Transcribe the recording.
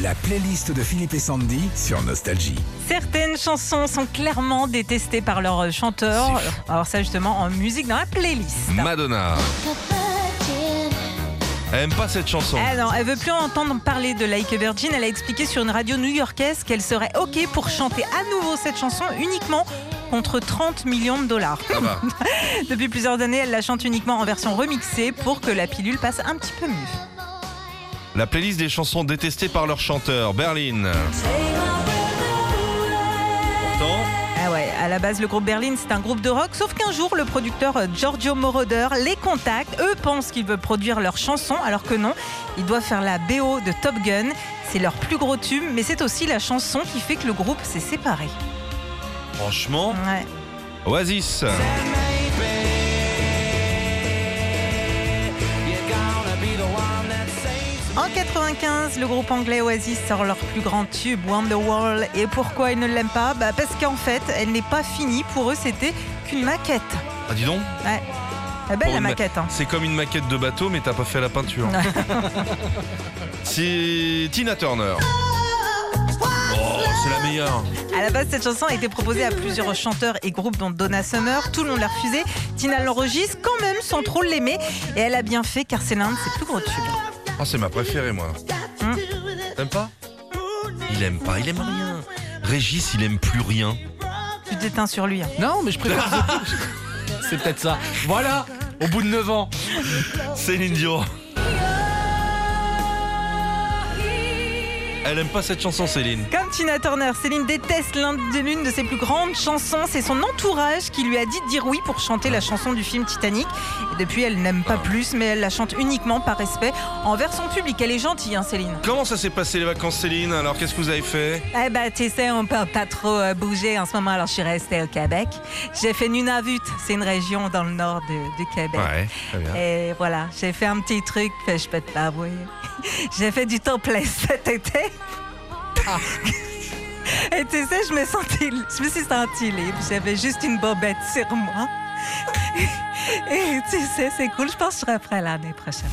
La playlist de Philippe et Sandy sur Nostalgie. Certaines chansons sont clairement détestées par leurs chanteurs. Alors ça justement en musique dans la playlist. Madonna. Elle aime pas cette chanson. Ah non, elle veut plus entendre parler de Like a Virgin. Elle a expliqué sur une radio new-yorkaise qu'elle serait OK pour chanter à nouveau cette chanson uniquement contre 30 millions de dollars. Depuis plusieurs années, elle la chante uniquement en version remixée pour que la pilule passe un petit peu mieux. La playlist des chansons détestées par leurs chanteurs. Berlin. Pourtant, Ah ouais, à la base, le groupe Berlin, c'est un groupe de rock, sauf qu'un jour, le producteur euh, Giorgio Moroder les contacte. Eux pensent qu'ils veulent produire leurs chansons, alors que non, ils doivent faire la BO de Top Gun. C'est leur plus gros tube, mais c'est aussi la chanson qui fait que le groupe s'est séparé. franchement, Ouais. Oasis. En 95, le groupe anglais Oasis sort leur plus grand tube, Wonderwall. Et pourquoi ils ne l'aiment pas? Bah Parce qu'en fait, elle n'est pas finie. Pour eux, c'était qu'une maquette. Ah, dis donc. Ouais. Est belle Pour la une ma- maquette. hein. C'est comme une maquette de bateau, mais t'as pas fait la peinture. c'est Tina Turner. Oh, c'est la meilleure. À la base, cette chanson a été proposée à plusieurs chanteurs et groupes, dont Donna Summer. Tout le monde l'a refusée. Tina l'enregistre quand même sans trop l'aimer. Et elle a bien fait car c'est l'un de ses plus gros tubes. Oh, c'est ma préférée, moi. Hum. T'aimes pas Il aime pas, il aime rien. Régis, il aime plus rien. Tu t'éteins sur lui. hein. Non, mais je préfère. C'est peut-être ça. Voilà, au bout de 9 ans. Céline Dion. Elle aime pas cette chanson, Céline. Comme Tina Turner, Céline déteste l'une de ses plus grandes chansons. C'est son entourage qui lui a dit de dire oui pour chanter la chanson du film Titanic. Et depuis, elle n'aime pas plus, mais elle la chante uniquement par respect envers son public. Elle est gentille, hein, Céline. Comment ça s'est passé les vacances, Céline? Alors, qu'est-ce que vous avez fait? Eh ben, tu sais, on peut pas trop euh, bouger en ce moment, alors je suis restée au Québec. J'ai fait Nunavut, c'est une région dans le nord du Québec. Ouais, très bien. Et voilà, j'ai fait un petit truc, fait, je peux te l'avouer. J'ai fait du topless cet été. Ah. Et tu sais, je me sentais, je me suis sentie libre. J'avais juste une bobette sur moi. Et tu sais, c'est cool. Je pense que je referai l'année prochaine.